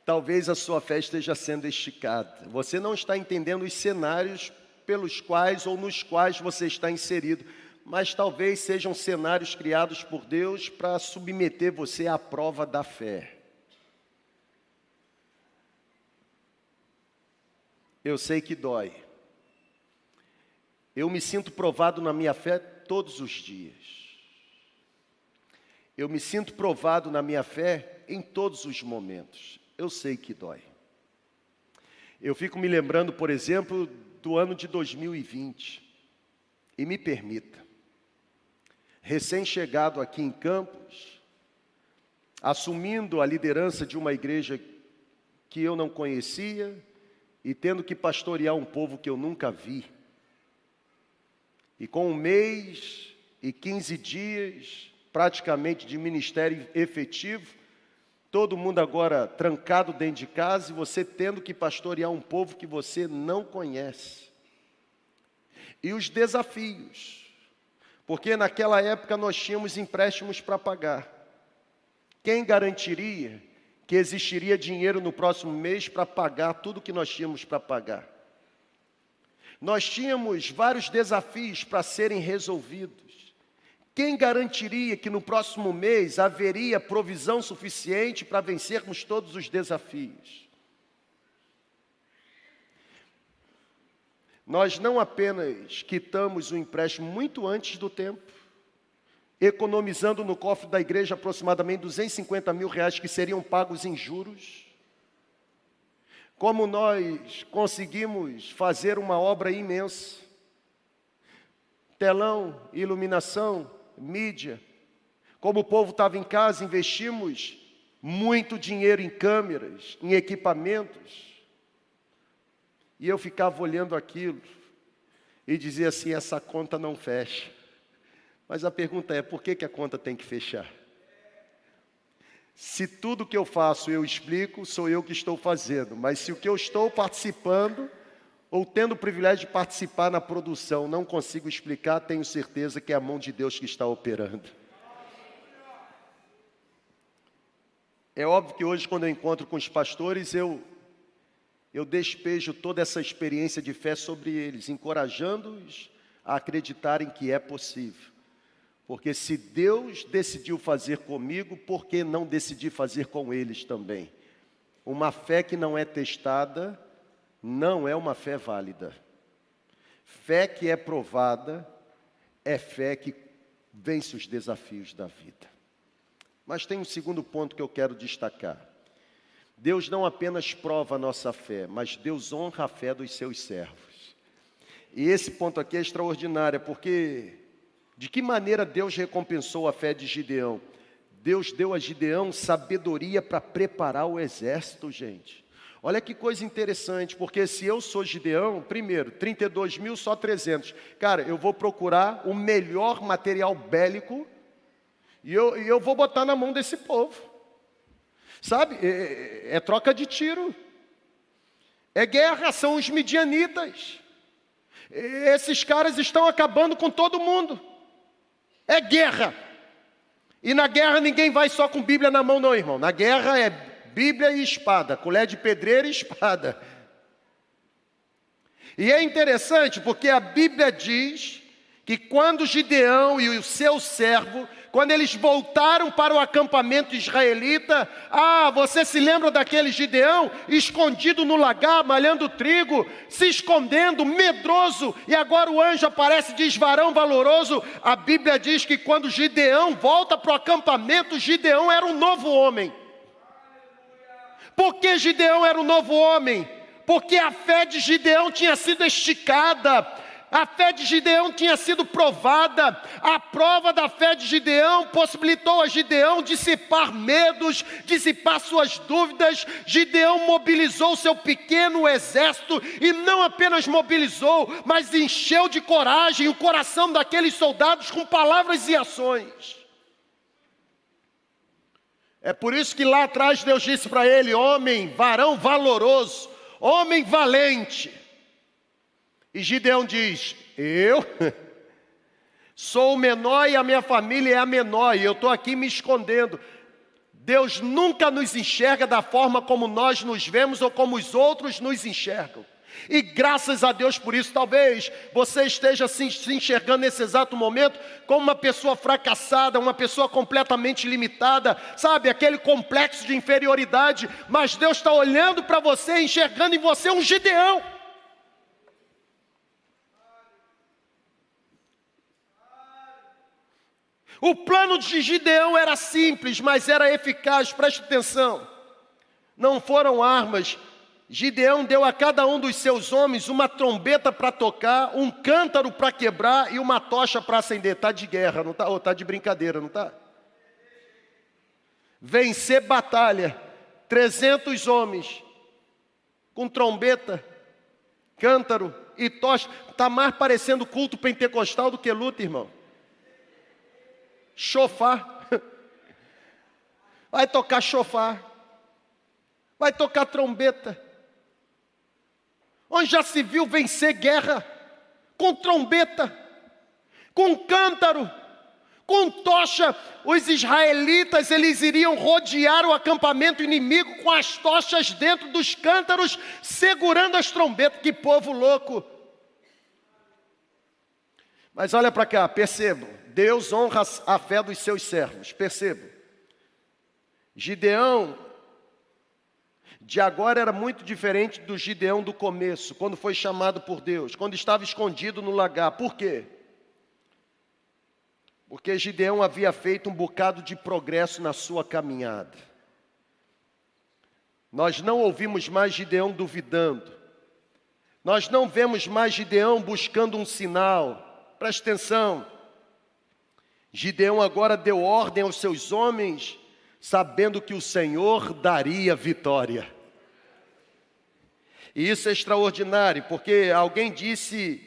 talvez a sua fé esteja sendo esticada. Você não está entendendo os cenários pelos quais ou nos quais você está inserido, mas talvez sejam cenários criados por Deus para submeter você à prova da fé. Eu sei que dói. Eu me sinto provado na minha fé todos os dias. Eu me sinto provado na minha fé em todos os momentos eu sei que dói. Eu fico me lembrando, por exemplo, do ano de 2020. E me permita, recém-chegado aqui em Campos, assumindo a liderança de uma igreja que eu não conhecia e tendo que pastorear um povo que eu nunca vi. E com um mês e 15 dias, praticamente, de ministério efetivo, todo mundo agora trancado dentro de casa e você tendo que pastorear um povo que você não conhece. E os desafios, porque naquela época nós tínhamos empréstimos para pagar. quem garantiria que existiria dinheiro no próximo mês para pagar tudo que nós tínhamos para pagar? Nós tínhamos vários desafios para serem resolvidos. Quem garantiria que no próximo mês haveria provisão suficiente para vencermos todos os desafios? Nós não apenas quitamos o empréstimo muito antes do tempo, economizando no cofre da igreja aproximadamente 250 mil reais que seriam pagos em juros, como nós conseguimos fazer uma obra imensa, telão, iluminação, mídia, como o povo estava em casa, investimos muito dinheiro em câmeras, em equipamentos, e eu ficava olhando aquilo e dizia assim: essa conta não fecha. Mas a pergunta é: por que, que a conta tem que fechar? Se tudo que eu faço eu explico, sou eu que estou fazendo. Mas se o que eu estou participando, ou tendo o privilégio de participar na produção, não consigo explicar, tenho certeza que é a mão de Deus que está operando. É óbvio que hoje, quando eu encontro com os pastores, eu eu despejo toda essa experiência de fé sobre eles, encorajando-os a acreditarem que é possível. Porque se Deus decidiu fazer comigo, por que não decidir fazer com eles também? Uma fé que não é testada não é uma fé válida. Fé que é provada é fé que vence os desafios da vida. Mas tem um segundo ponto que eu quero destacar. Deus não apenas prova a nossa fé, mas Deus honra a fé dos seus servos. E esse ponto aqui é extraordinário, porque de que maneira Deus recompensou a fé de Gideão? Deus deu a Gideão sabedoria para preparar o exército, gente. Olha que coisa interessante, porque se eu sou Gideão, primeiro, 32 mil, só 300. Cara, eu vou procurar o melhor material bélico e eu, e eu vou botar na mão desse povo. Sabe? É, é, é troca de tiro. É guerra, são os midianitas. Esses caras estão acabando com todo mundo. É guerra. E na guerra ninguém vai só com Bíblia na mão, não, irmão. Na guerra é Bíblia e espada, colher de pedreira e espada. E é interessante porque a Bíblia diz que quando Gideão e o seu servo quando eles voltaram para o acampamento israelita, ah, você se lembra daquele Gideão escondido no lagar, malhando trigo, se escondendo, medroso, e agora o anjo aparece e diz: varão valoroso. A Bíblia diz que quando Gideão volta para o acampamento, Gideão era um novo homem. Por que Gideão era um novo homem? Porque a fé de Gideão tinha sido esticada, a fé de Gideão tinha sido provada, a prova da fé de Gideão possibilitou a Gideão dissipar medos, dissipar suas dúvidas. Gideão mobilizou seu pequeno exército e não apenas mobilizou, mas encheu de coragem o coração daqueles soldados com palavras e ações. É por isso que lá atrás Deus disse para ele: homem, varão valoroso, homem valente. E Gideão diz: Eu [laughs] sou o menor e a minha família é a menor, e eu estou aqui me escondendo. Deus nunca nos enxerga da forma como nós nos vemos ou como os outros nos enxergam. E graças a Deus por isso, talvez você esteja se, enxergando nesse exato momento como uma pessoa fracassada, uma pessoa completamente limitada, sabe, aquele complexo de inferioridade, mas Deus está olhando para você, enxergando em você um Gideão. O plano de Gideão era simples, mas era eficaz, preste atenção. Não foram armas. Gideão deu a cada um dos seus homens uma trombeta para tocar, um cântaro para quebrar e uma tocha para acender. Está de guerra, não está? Ou está de brincadeira, não está? Vencer batalha, 300 homens, com trombeta, cântaro e tocha. Está mais parecendo culto pentecostal do que luta, irmão chofar. [laughs] Vai tocar chofar. Vai tocar trombeta. Onde já se viu vencer guerra com trombeta, com cântaro, Com tocha, os israelitas eles iriam rodear o acampamento inimigo com as tochas dentro dos cântaros, segurando as trombetas. Que povo louco! Mas olha para cá, percebam, Deus honra a fé dos seus servos, percebam. Gideão de agora era muito diferente do Gideão do começo, quando foi chamado por Deus, quando estava escondido no lagar. Por quê? Porque Gideão havia feito um bocado de progresso na sua caminhada. Nós não ouvimos mais Gideão duvidando. Nós não vemos mais Gideão buscando um sinal. Preste atenção. Gideão agora deu ordem aos seus homens, sabendo que o Senhor daria vitória. E isso é extraordinário, porque alguém disse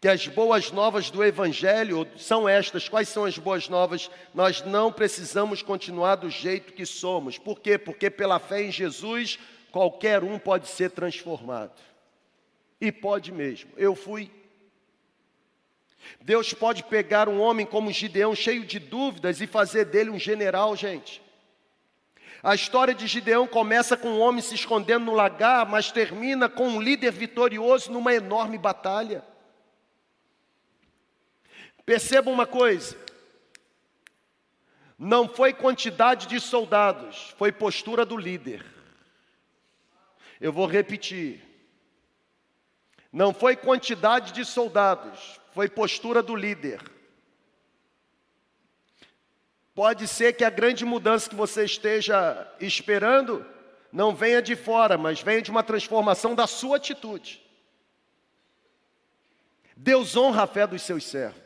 que as boas novas do Evangelho são estas. Quais são as boas novas? Nós não precisamos continuar do jeito que somos. Por quê? Porque pela fé em Jesus, qualquer um pode ser transformado. E pode mesmo. Eu fui. Deus pode pegar um homem como Gideão, cheio de dúvidas, e fazer dele um general, gente. A história de Gideão começa com um homem se escondendo no lagar, mas termina com um líder vitorioso numa enorme batalha. Perceba uma coisa: não foi quantidade de soldados, foi postura do líder. Eu vou repetir. Não foi quantidade de soldados, foi postura do líder. Pode ser que a grande mudança que você esteja esperando não venha de fora, mas venha de uma transformação da sua atitude. Deus honra a fé dos seus servos.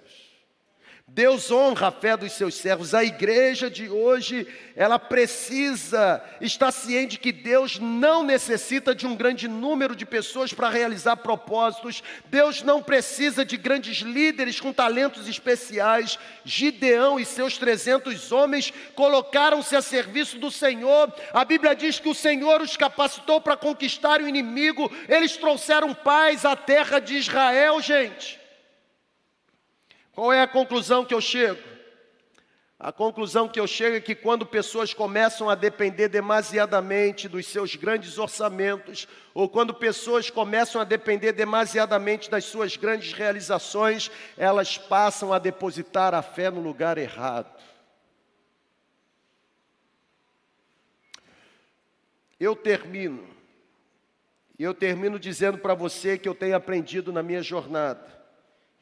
Deus honra a fé dos seus servos. A igreja de hoje, ela precisa estar ciente que Deus não necessita de um grande número de pessoas para realizar propósitos. Deus não precisa de grandes líderes com talentos especiais. Gideão e seus 300 homens colocaram-se a serviço do Senhor. A Bíblia diz que o Senhor os capacitou para conquistar o inimigo. Eles trouxeram paz à terra de Israel, gente. Qual é a conclusão que eu chego? A conclusão que eu chego é que quando pessoas começam a depender demasiadamente dos seus grandes orçamentos, ou quando pessoas começam a depender demasiadamente das suas grandes realizações, elas passam a depositar a fé no lugar errado. Eu termino, e eu termino dizendo para você que eu tenho aprendido na minha jornada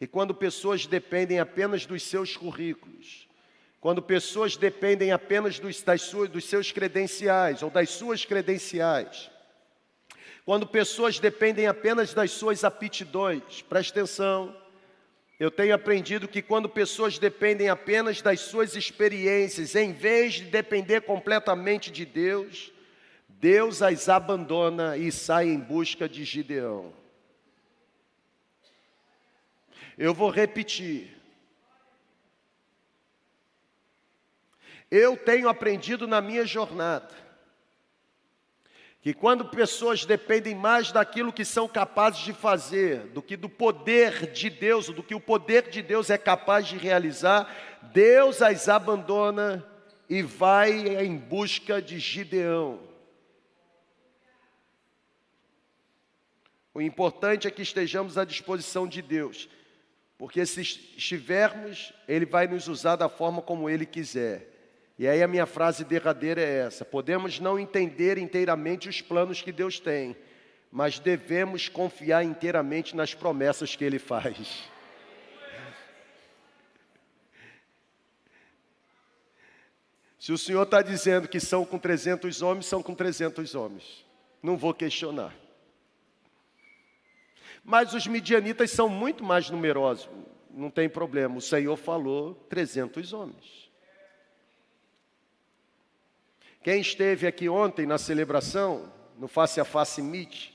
e quando pessoas dependem apenas dos seus currículos, quando pessoas dependem apenas dos, das suas, dos seus credenciais ou das suas credenciais, quando pessoas dependem apenas das suas aptidões, preste atenção, eu tenho aprendido que quando pessoas dependem apenas das suas experiências, em vez de depender completamente de Deus, Deus as abandona e sai em busca de Gideão. Eu vou repetir. Eu tenho aprendido na minha jornada que quando pessoas dependem mais daquilo que são capazes de fazer, do que do poder de Deus, do que o poder de Deus é capaz de realizar, Deus as abandona e vai em busca de Gideão. O importante é que estejamos à disposição de Deus. Porque se estivermos, Ele vai nos usar da forma como Ele quiser. E aí a minha frase derradeira é essa: podemos não entender inteiramente os planos que Deus tem, mas devemos confiar inteiramente nas promessas que Ele faz. [laughs] Se o Senhor está dizendo que são com 300 homens, são com 300 homens. Não vou questionar. Mas os midianitas são muito mais numerosos, não tem problema. O Senhor falou 300 homens. Quem esteve aqui ontem na celebração, no Face a Face Meet,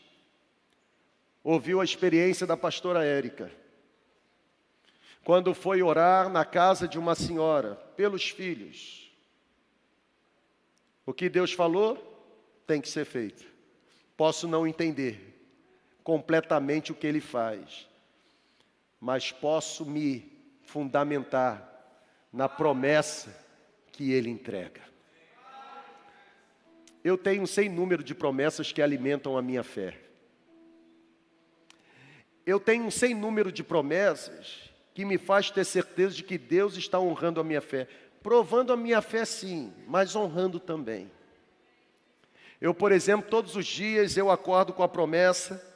ouviu a experiência da pastora Érica. Quando foi orar na casa de uma senhora, pelos filhos. O que Deus falou tem que ser feito. Posso não entender, completamente o que ele faz, mas posso me fundamentar na promessa que Ele entrega. Eu tenho um sem número de promessas que alimentam a minha fé. Eu tenho um sem número de promessas que me faz ter certeza de que Deus está honrando a minha fé. Provando a minha fé sim, mas honrando também. Eu, por exemplo, todos os dias eu acordo com a promessa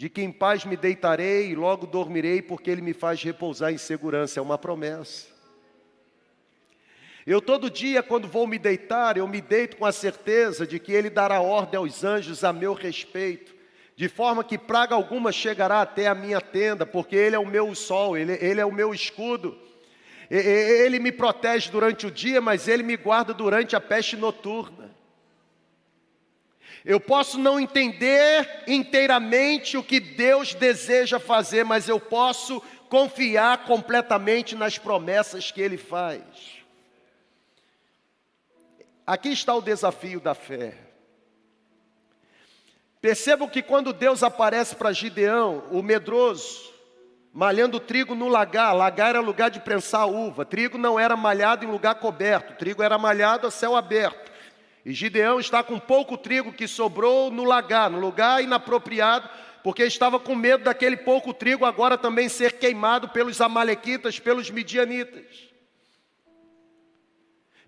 de que em paz me deitarei e logo dormirei, porque Ele me faz repousar em segurança. É uma promessa. Eu todo dia, quando vou me deitar, eu me deito com a certeza de que Ele dará ordem aos anjos a meu respeito, de forma que praga alguma chegará até a minha tenda, porque Ele é o meu sol, Ele, ele é o meu escudo. Ele me protege durante o dia, mas Ele me guarda durante a peste noturna. Eu posso não entender inteiramente o que Deus deseja fazer, mas eu posso confiar completamente nas promessas que Ele faz. Aqui está o desafio da fé. Percebam que quando Deus aparece para Gideão, o medroso, malhando trigo no lagar, lagar era lugar de prensar uva, trigo não era malhado em lugar coberto, trigo era malhado a céu aberto. E Gideão está com pouco trigo que sobrou no lagar, no lugar inapropriado, porque estava com medo daquele pouco trigo agora também ser queimado pelos amalequitas, pelos midianitas.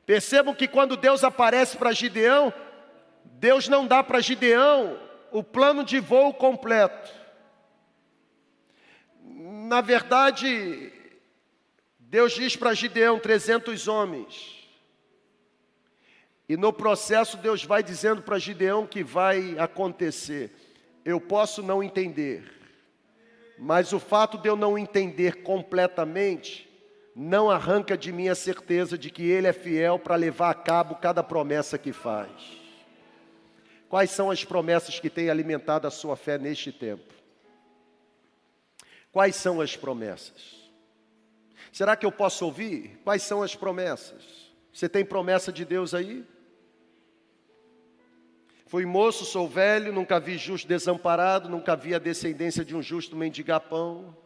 Percebam que quando Deus aparece para Gideão, Deus não dá para Gideão o plano de voo completo. Na verdade, Deus diz para Gideão: 300 homens. E no processo, Deus vai dizendo para Gideão que vai acontecer. Eu posso não entender, mas o fato de eu não entender completamente não arranca de mim a certeza de que Ele é fiel para levar a cabo cada promessa que faz. Quais são as promessas que têm alimentado a sua fé neste tempo? Quais são as promessas? Será que eu posso ouvir? Quais são as promessas? Você tem promessa de Deus aí? Fui moço, sou velho, nunca vi justo desamparado, nunca vi a descendência de um justo mendigar pão.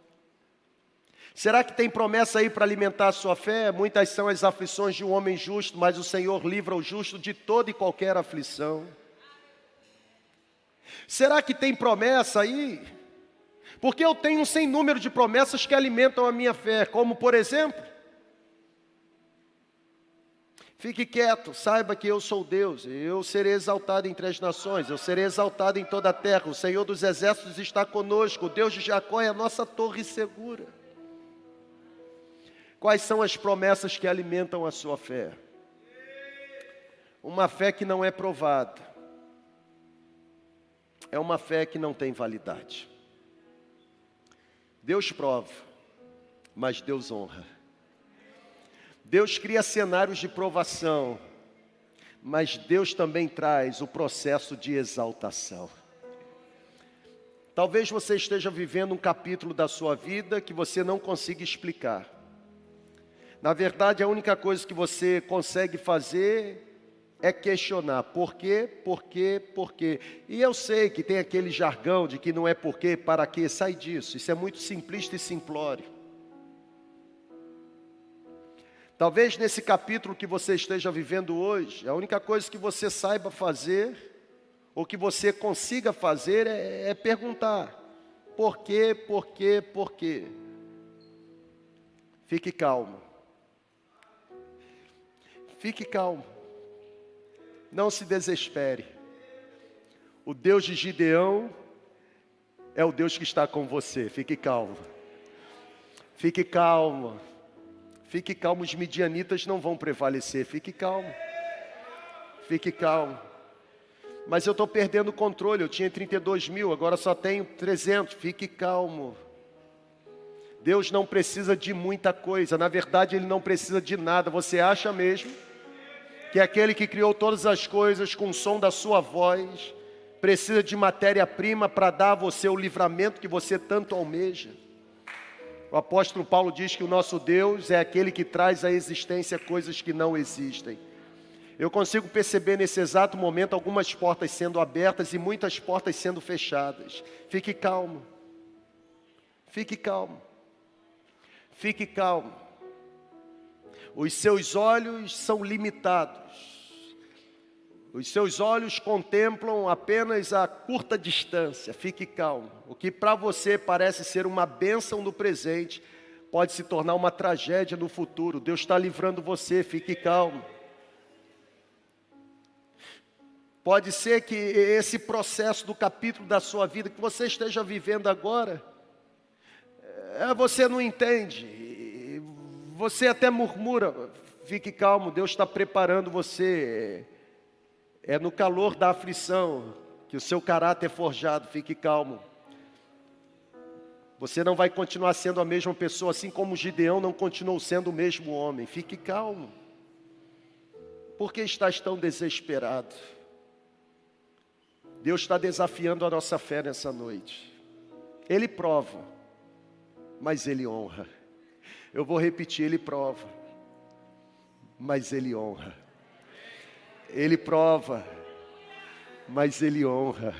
Será que tem promessa aí para alimentar a sua fé? Muitas são as aflições de um homem justo, mas o Senhor livra o justo de toda e qualquer aflição. Será que tem promessa aí? Porque eu tenho um sem número de promessas que alimentam a minha fé, como por exemplo, Fique quieto, saiba que eu sou Deus, eu serei exaltado entre as nações, eu serei exaltado em toda a terra. O Senhor dos exércitos está conosco, o Deus de Jacó é a nossa torre segura. Quais são as promessas que alimentam a sua fé? Uma fé que não é provada, é uma fé que não tem validade. Deus prova, mas Deus honra. Deus cria cenários de provação, mas Deus também traz o processo de exaltação. Talvez você esteja vivendo um capítulo da sua vida que você não consiga explicar. Na verdade, a única coisa que você consegue fazer é questionar por quê, por quê, por quê. E eu sei que tem aquele jargão de que não é por quê, para quê, sai disso. Isso é muito simplista e simplório. Talvez nesse capítulo que você esteja vivendo hoje, a única coisa que você saiba fazer, ou que você consiga fazer, é, é perguntar: por quê, por quê, por quê? Fique calmo. Fique calmo. Não se desespere. O Deus de Gideão é o Deus que está com você. Fique calmo. Fique calmo. Fique calmo, os midianitas não vão prevalecer. Fique calmo. Fique calmo. Mas eu estou perdendo o controle. Eu tinha 32 mil, agora só tenho 300. Fique calmo. Deus não precisa de muita coisa. Na verdade, Ele não precisa de nada. Você acha mesmo que aquele que criou todas as coisas com o som da sua voz precisa de matéria-prima para dar a você o livramento que você tanto almeja? O apóstolo Paulo diz que o nosso Deus é aquele que traz à existência coisas que não existem. Eu consigo perceber nesse exato momento algumas portas sendo abertas e muitas portas sendo fechadas. Fique calmo. Fique calmo. Fique calmo. Os seus olhos são limitados. Os seus olhos contemplam apenas a curta distância. Fique calmo. O que para você parece ser uma bênção no presente, pode se tornar uma tragédia no futuro. Deus está livrando você. Fique calmo. Pode ser que esse processo do capítulo da sua vida que você esteja vivendo agora, é, você não entende, você até murmura, fique calmo, Deus está preparando você é no calor da aflição que o seu caráter forjado, fique calmo. Você não vai continuar sendo a mesma pessoa, assim como Gideão não continuou sendo o mesmo homem. Fique calmo. Por que estás tão desesperado? Deus está desafiando a nossa fé nessa noite. Ele prova, mas Ele honra. Eu vou repetir: Ele prova, mas Ele honra. Ele prova, mas Ele honra.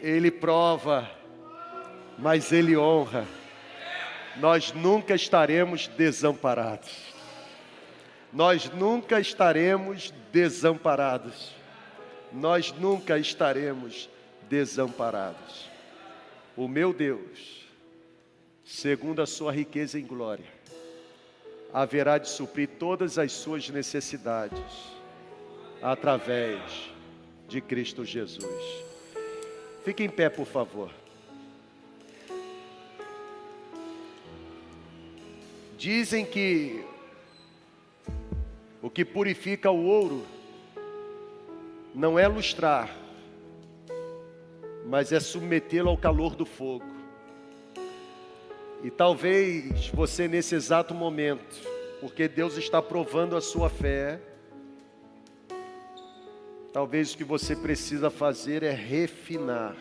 Ele prova, mas Ele honra. Nós nunca estaremos desamparados. Nós nunca estaremos desamparados. Nós nunca estaremos desamparados. O meu Deus, segundo a sua riqueza em glória, haverá de suprir todas as suas necessidades através de Cristo Jesus. Fique em pé, por favor. Dizem que o que purifica o ouro não é lustrar, mas é submetê-lo ao calor do fogo. E talvez você nesse exato momento, porque Deus está provando a sua fé, Talvez o que você precisa fazer é refinar.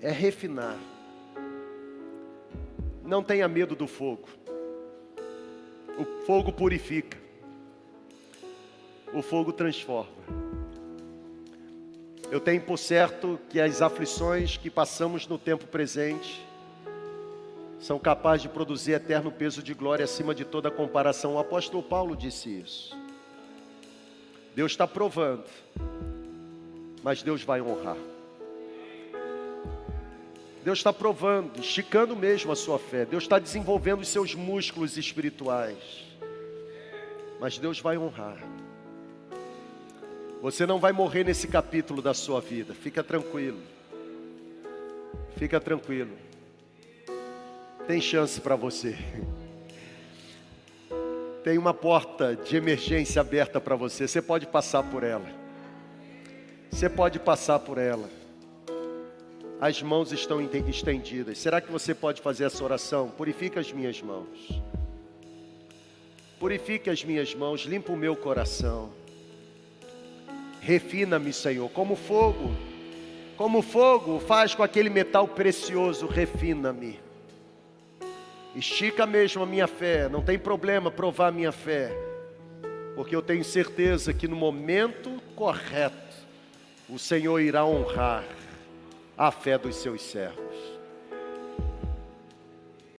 É refinar. Não tenha medo do fogo. O fogo purifica. O fogo transforma. Eu tenho por certo que as aflições que passamos no tempo presente são capazes de produzir eterno peso de glória acima de toda comparação. O apóstolo Paulo disse isso. Deus está provando, mas Deus vai honrar. Deus está provando, esticando mesmo a sua fé. Deus está desenvolvendo os seus músculos espirituais. Mas Deus vai honrar. Você não vai morrer nesse capítulo da sua vida. Fica tranquilo. Fica tranquilo. Tem chance para você. Tem uma porta de emergência aberta para você. Você pode passar por ela. Você pode passar por ela. As mãos estão estendidas. Será que você pode fazer essa oração? Purifica as minhas mãos. Purifique as minhas mãos, limpa o meu coração. Refina-me, Senhor, como fogo. Como fogo faz com aquele metal precioso, refina-me. Estica mesmo a minha fé, não tem problema provar a minha fé, porque eu tenho certeza que no momento correto o Senhor irá honrar a fé dos seus servos.